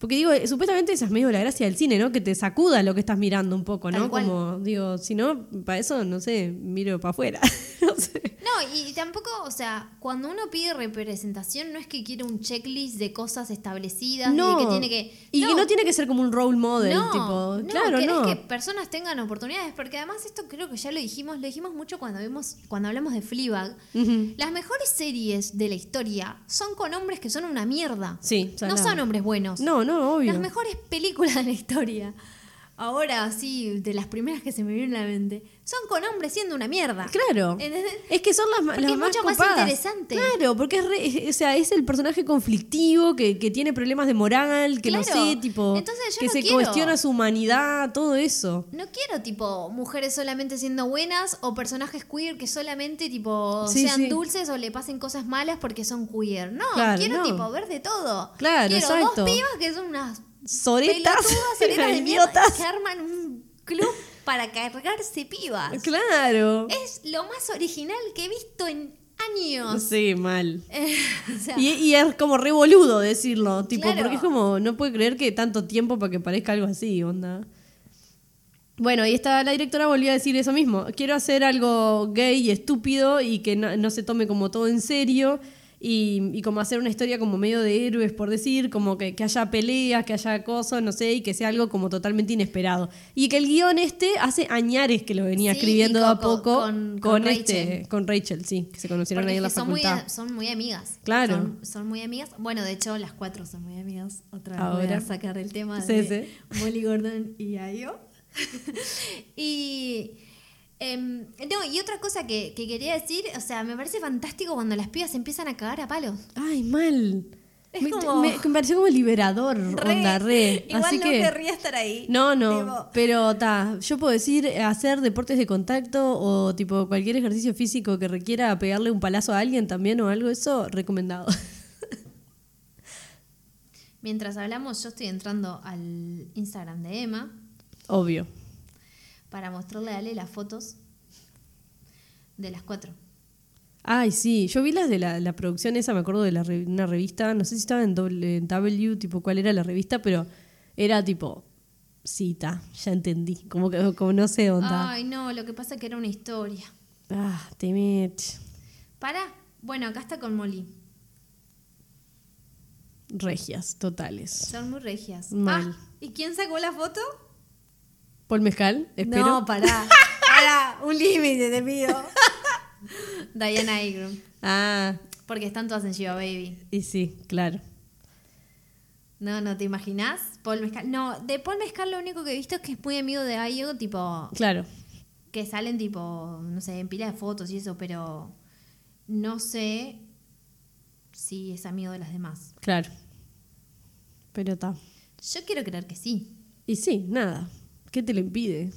Porque digo, eh, supuestamente esa es medio la gracia del cine, ¿no? Que te sacuda lo que estás mirando un poco, ¿no? Como, digo, si no, para eso, no sé, miro para afuera. <laughs> no sé. No, y tampoco, o sea, cuando uno pide representación no es que quiere un checklist de cosas establecidas No. y que tiene que... Y que no tiene que ser como un role model, No, tipo, no, claro, no. que personas tengan oportunidades, porque además esto creo que ya lo dijimos, lo dijimos mucho cuando vimos, cuando hablamos de Fleabag. Las mejores series de la historia son con hombres que son una mierda. Sí, no salado. son hombres buenos. No, no, Las mejores películas de la historia. Ahora sí, de las primeras que se me vienen a la mente, son con hombres siendo una mierda. Claro. Es que son las, las es más mucho más interesante. Claro, porque es, re- o sea, es el personaje conflictivo que, que tiene problemas de moral, que no Claro. sé, tipo, Entonces que no se quiero- cuestiona su humanidad, todo eso. No quiero tipo mujeres solamente siendo buenas o personajes queer que solamente tipo Sí, sean sí. dulces o le pasen cosas malas porque son queer. No, Claro, quiero no. tipo ver de todo. Claro, quiero exacto. dos pibas que son unas Soretas <laughs> de mierda idiotas. que arman un club para cargarse pibas. Claro. Es lo más original que he visto en años. Sí, mal. <laughs> Eh, o sea, Y, y es como re boludo decirlo, tipo, Claro. porque es como, no puede creer que tanto tiempo para que parezca algo así, onda. Bueno, y esta, la directora volvió a decir eso mismo. Quiero hacer algo gay y estúpido y que no, no se tome como todo en serio. Y, y como hacer una historia como medio de héroes, por decir, como que, que haya peleas, que haya cosas, no sé, y que sea algo como totalmente inesperado. Y que el guion este hace añares que lo venía Sí, escribiendo de a poco con- con, con este, Rachel. con Rachel, sí, que se conocieron porque ahí en la son muy, facultad. son muy amigas. Claro. Son, son muy amigas. Bueno, de hecho, las cuatro son muy amigas. Otra vez voy Ahora. a sacar el tema Sí, de sí. Molly Gordon y Ayo. <laughs> y. em, no, y otra cosa que, que quería decir, o sea, me parece fantástico cuando las pibas se empiezan a cagar a palos. Ay, mal. Es me, como- me- me pareció como liberador, <laughs> onda, re. Igual Así no que. querría estar ahí. No, no, Tipo, pero ta, yo puedo decir eh, hacer deportes de contacto o tipo cualquier ejercicio físico que requiera pegarle un palazo a alguien también o algo eso, recomendado. Mientras hablamos, yo estoy entrando al Instagram de Emma Obvio. Para mostrarle a Ale las fotos de las cuatro. Ay, sí, yo vi las de la, la producción esa, me acuerdo de la una revista, no sé si estaba en W, en W, tipo cuál era la revista, pero era tipo, cita, ya entendí, como que como no sé onda. Ay, no, lo que pasa es que era una historia. Ah, te metes. Para. Bueno, acá está con Molly. Regias, totales. Son muy regias. Mal. Ah, ¿Y quién sacó la foto? Paul Mezcal, espero. No, pará. pará, un límite te pido. <laughs> Diana Agron. Ah, Porque están todas en Shiva Baby. y sí, claro. No, no te imaginas. Paul Mezcal. No, de Paul Mezcal lo único que he visto es que es muy amigo de Ayo, tipo. Claro. Que salen, tipo, no sé, en pila de fotos y eso, pero. No sé si es amigo de las demás. Claro. Pero está. Yo quiero creer que sí. Y sí, nada. ¿Qué te lo impide?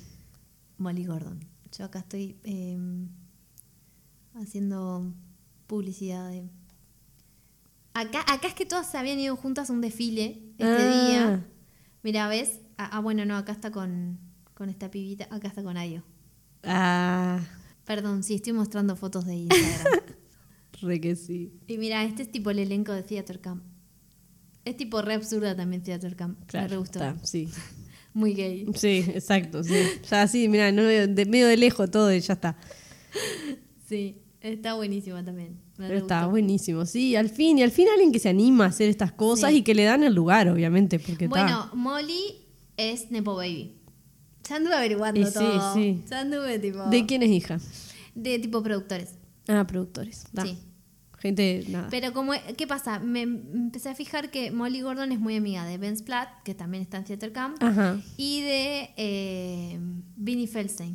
Molly Gordon. Yo acá estoy eh, haciendo publicidad de. Acá, acá es que todas se habían ido juntas a un desfile este Ah. día. Mira, ¿ves? Ah, ah, bueno, no, acá está con, con esta pibita. Acá está con Ayo. Ah, Perdón, sí, estoy mostrando fotos de Instagram. <laughs> re que sí. y mira, este es tipo el elenco de Theater Camp. Es tipo re absurda también Theater Camp. Me Claro. re gustó. está, sí. Muy gay. Sí, exacto. Sí. Ya sí, mira, no, de medio de lejos todo y ya está. Sí, está buenísima también. Me Pero re está gustó. buenísimo. Sí, al fin, y al fin alguien que se anima a hacer estas cosas Sí. y que le dan el lugar, obviamente, porque está. Bueno, Molly es Nepo Baby. Ya anduve averiguando Y sí, todo. sí. Ya anduve tipo. ¿De quién es hija? De tipo productores. Ah, productores. Sí. Gente, nada. Pero como, ¿qué pasa? Me empecé a fijar que Molly Gordon es muy amiga de Ben Splatt, que también está en Theater Camp, Ajá. y de eh, Vinnie Feldstein.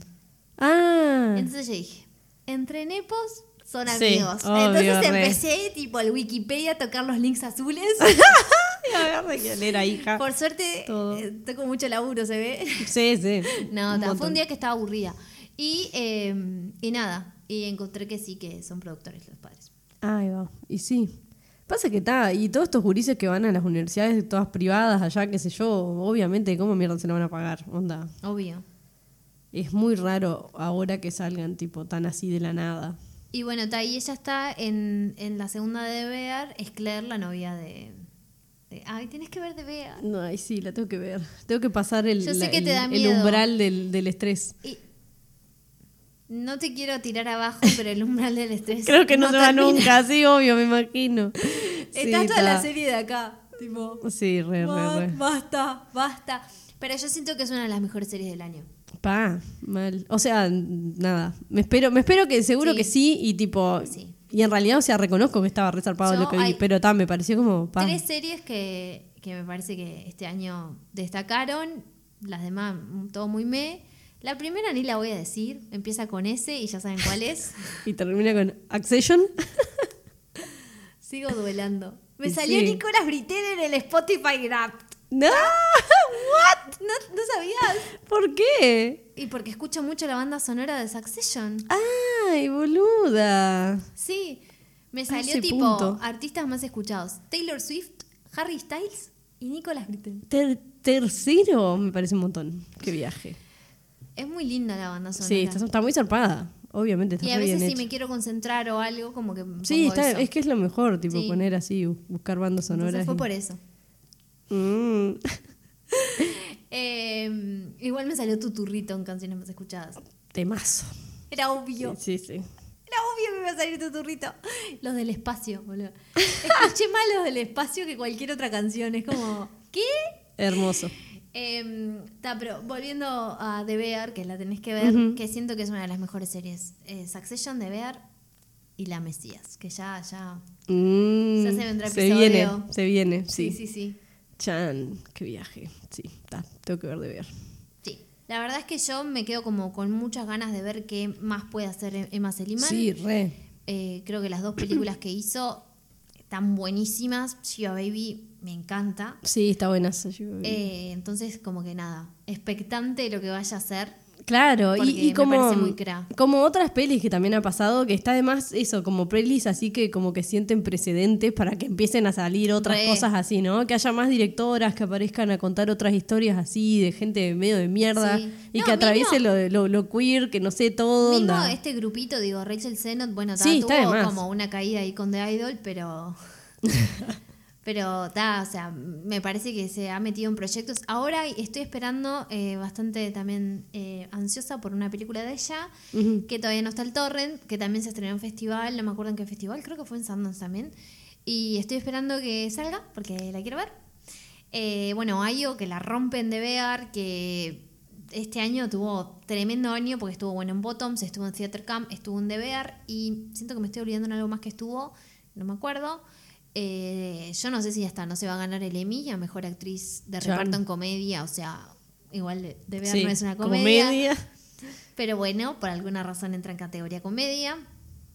Ah. Entonces yo dije, entre nepos son Sí, amigos. obvio, Entonces re. empecé, tipo, al Wikipedia a tocar los links azules. <laughs> era hija. Por suerte, eh, tengo mucho laburo, se ve. Sí, sí. <laughs> No, Un ta, fue un día que estaba aburrida. Y, eh, y nada, y encontré que sí, que son productores los padres. Ahí va. Y sí. Pasa que está, y todos estos gurises que van a las universidades todas privadas allá, qué sé yo, obviamente, ¿cómo mierda se lo van a pagar? Onda. Obvio. Es muy raro ahora que salgan tipo tan así de la nada. Y bueno, ta, y ella está en, en la segunda de Bear, es Claire, la novia de... de- ay, tienes que ver de Bear. No, ay, sí, la tengo que ver. Tengo que pasar el, Yo sé la- que el- umbral del, del estrés. Y no te quiero tirar abajo, pero el umbral del estrés. <laughs> Creo que no, se va nunca, sí, obvio, me imagino. <laughs> Está Sí, toda la serie de acá. Tipo, Sí, re, "Ba- re, re. basta, basta. Pero yo siento que es una de las mejores series del año. Pa, mal. O sea, nada. Me espero, me espero que seguro Sí. que sí y tipo. Sí. Y en realidad, o sea, reconozco que estaba resarpado lo que vi, pero ta, me pareció como. Pa. Tres series que, que me parece que este año destacaron, las demás todo muy me. La primera ni la voy a decir, empieza con S y ya saben cuál es. <laughs> Y termina con Accession. <laughs> Sigo duelando. Me salió. Nicolas Britel en el Spotify Rap. ¡No! <laughs> ¿What? ¿No, ¿No sabías? ¿Por qué? Y porque escucho mucho la banda sonora de Succession. ¡Ay, boluda! Sí, me salió tipo punto. artistas más escuchados. Taylor Swift, Harry Styles y Nicolas Britel. Ter- tercero me parece un montón. Qué viaje. Es muy linda la banda sonora. Sí, está, está muy zarpada. Obviamente, está y a veces bien si me quiero concentrar o algo, como que Sí, pongo está- eso. es que es lo mejor, tipo, Sí. poner así, bu- buscar bandas sonoras. Entonces fue y- por eso. Mm. <laughs> Eh, igual me salió Tuturrito en canciones más escuchadas. Temazo. Era obvio. Sí, sí. Era obvio que me iba a salir Tuturrito. Los del espacio, boludo. Escuché <laughs> más los del espacio que cualquier otra canción. Es como, ¿qué? Hermoso. Eh, ta, pero volviendo a The Bear, que la tenés que ver, que siento que es una de las mejores series. Eh, Succession, The Bear y La Mesías, que ya, ya. Mm, Ya se vendrá se episodio. viene, se viene, Sí, sí. sí, sí. Chan, qué viaje. Sí, está, tengo que ver de ver. Sí. La verdad es que yo me quedo como con muchas ganas de ver qué más puede hacer Emma Seligman. Sí, re. Eh, creo que las dos películas que hizo están buenísimas. Shiva Baby me encanta. Sí, está buena. esa, Eh, entonces, como que nada, expectante de lo que vaya a hacer. claro, y, como, muy como otras pelis que también ha pasado, que está además eso, como pelis así que como que sienten precedentes para que empiecen a salir otras Re. cosas así, ¿no? Que haya más directoras que aparezcan a contar otras historias así, de gente medio de mierda, Sí. y No, que atraviese lo, lo, lo queer, que no sé todo. Mismo onda. este grupito, digo, Rachel Sennott, bueno, Sí, tuvo como una caída ahí con The Idol, pero. <laughs> pero ta, o sea, me parece que se ha metido en proyectos. Ahora estoy esperando eh, bastante también eh, ansiosa por una película de ella, que todavía no está el Torrent, que también se estrenó en festival, no me acuerdo en qué festival, creo que fue en Sundance también. Y estoy esperando que salga, porque la quiero ver. Eh, bueno, Ayo, que la rompen de Bear, que este año tuvo tremendo año porque estuvo bueno en Bottoms, estuvo en Theater Camp, estuvo en The Bear y siento que me estoy olvidando en algo más que estuvo, no me acuerdo. Eh, yo no sé si ya está, no se va a ganar el Emmy a Mejor Actriz de. Reparto en Comedia, o sea, igual Bear Sí, no es una comedia, comedia. pero bueno, por alguna razón entra en categoría comedia.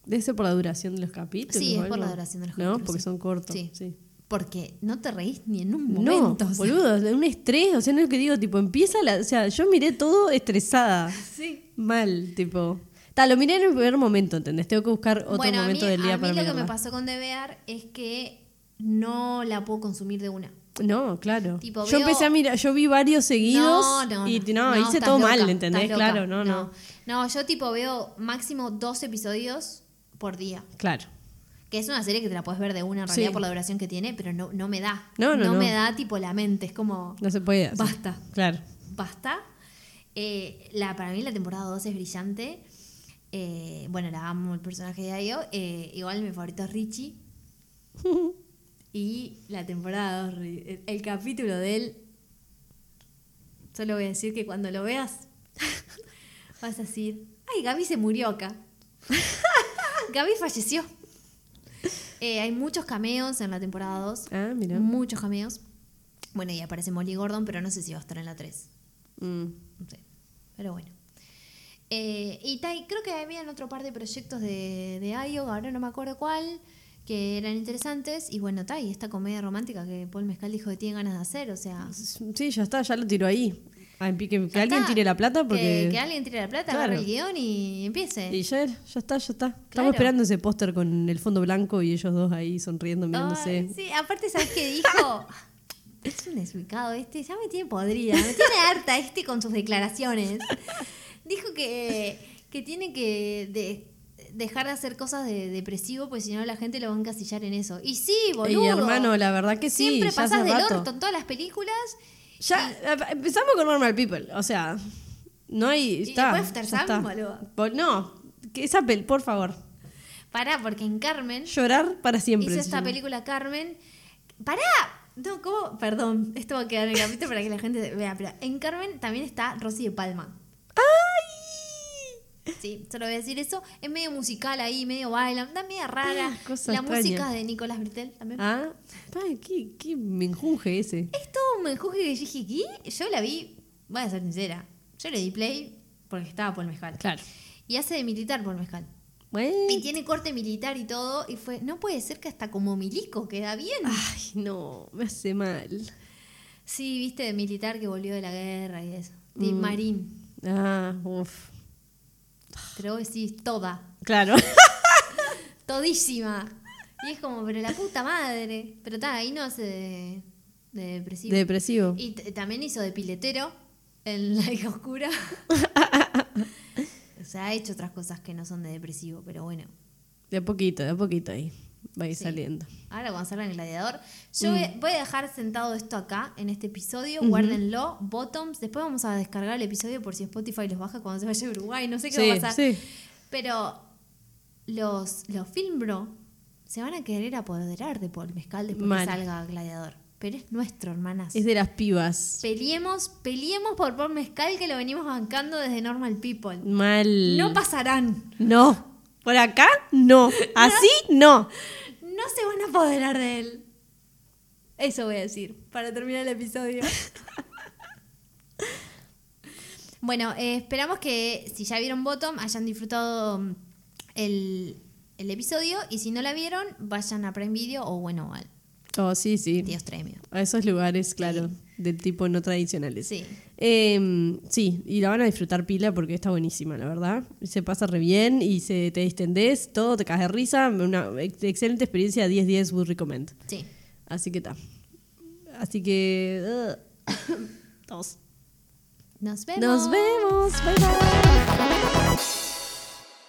Debe ser por la duración de los capítulos. Sí, es por la duración de los No, capítulos, porque sí. son cortos. Sí. Sí. Porque no te reís ni en un No, momento. o sea. boludo, es un estrés, o sea, no es que digo, tipo, empieza la, o sea, yo miré todo estresada, Sí. mal, tipo, ta, lo miré en el primer momento, ¿entendés? Tengo que buscar otro bueno, momento a mí, del día a mí para lo que me pasó con The Bear es que no la puedo consumir de una. No, claro. Tipo, yo veo- empecé a mirar, yo vi varios seguidos No, no, y no, no, hice todo loca, mal, ¿entendés? Claro, no, no, No, yo tipo veo máximo dos episodios por día. Claro. Que es una serie que te la puedes ver de una en Sí. realidad por la duración que tiene, pero no, no me da. No, no, no. me da tipo la mente. Es como, No se puede. Basta. Claro. basta. Eh, la, para mí la temporada 2 es brillante. Eh, bueno, la amo el personaje de Ayo. Eh, igual mi favorito es Richie. <laughs> Y la temporada 2, el, el capítulo de él. Solo voy a decir que cuando lo veas, <laughs> vas a decir: ¡Ay, Gaby se murió acá! <laughs> Gaby falleció. Eh, hay muchos cameos en la temporada 2. Ah, mira. Muchos cameos. Bueno, y aparece Molly Gordon, pero no sé si va a estar en la 3. Mm. No sé. Pero bueno. Eh, y ta, y creo que habían otro par de proyectos de, de IO, ahora no me acuerdo cuál, que eran interesantes. Y bueno, ta, y esta comedia romántica que Paul Mezcal dijo que tiene ganas de hacer, o sea. Sí, ya está, ya lo tiró ahí. Ah, Que, alguien tire la plata porque. Que, que alguien tire la plata, Claro. agarre el guion y empiece. Y ya, ya está, ya está. Claro. Estamos esperando ese póster con el fondo blanco y ellos dos ahí sonriendo, mirándose. Ay, sí, aparte, ¿sabes qué dijo? <laughs> es un desubicado este, ya me tiene podrida, me tiene harta este con sus declaraciones. Dijo que, que tiene que de- dejar de hacer cosas de depresivo, porque si no la gente lo va a encasillar en eso. Y sí, boludo. Y hermano, la verdad que sí. Siempre hace del rato. orto en todas las películas. Ya, eh, empezamos con Normal People. O sea, no hay. Y Está, después ya está. boludo. No, que esa pel, por favor. Pará, porque en Carmen Llorar para siempre. hizo esta película Carmen. ¡Pará! No, ¿cómo? Perdón, esto va a quedar en el capítulo para que la gente vea. Pero en Carmen también está Rosy de Palma. Sí, solo voy a decir eso. Es medio musical ahí, medio baila, da media rara. Cosa la extraña. música de Nicolás Britel también. Ah, ay, qué, qué menjunje ese. Es todo un menjuje que yo dije, ¿qué? Yo la vi, voy a ser sincera. Yo le di play porque estaba Paul Mezcal. Claro. Y hace de militar Paul Mezcal. Bueno. Y tiene corte militar y todo. Y fue, no puede ser que hasta como milico queda bien. Ay, no, me hace mal. Sí, viste, de militar que volvió de la guerra y eso. De Mm. marín. Ah, uff. Pero vos decís toda. Claro. <laughs> Todísima. Y es como, pero la puta madre. Pero está, ahí no hace de, de depresivo. De depresivo. Y también hizo de piletero en La hija oscura. <laughs> o sea, ha hecho otras cosas que no son de depresivo, pero bueno. De a poquito, de a poquito ahí. Va a ir Sí. saliendo. Ahora cuando salga en Gladiador. Yo Mm. voy, a dejar sentado esto acá, en este episodio. Guárdenlo. Bottoms. Después vamos a descargar el episodio por si Spotify los baja cuando se vaya a Uruguay. No sé qué Sí, va a pasar. sí. Pero los, los Film Bro se van a querer apoderar de Paul Mezcal después Mal. que salga Gladiador. Pero es nuestro, hermanas. Es de las pibas. Peleemos, peleemos por Paul Mezcal que lo venimos bancando desde Normal People. Mal. No pasarán. No. Por acá, <laughs> no. Así, no. No se van a apoderar de él. Eso voy a decir para terminar el episodio. <laughs> bueno, eh, esperamos que si ya vieron Bottom hayan disfrutado mm, el, el episodio y si no la vieron vayan a Prime Video o bueno al Oh, sí, sí. Dios Tremio. A esos lugares, claro, del tipo no tradicionales. Sí. Eh, sí, y la van a disfrutar pila porque está buenísima, la verdad. Se pasa re bien y se te distendés, todo te caes de risa. Una ex- excelente experiencia, 10-10 would recommend. Sí. Así que está. Así que. <coughs> Dos. Nos vemos. Nos vemos. Bye bye.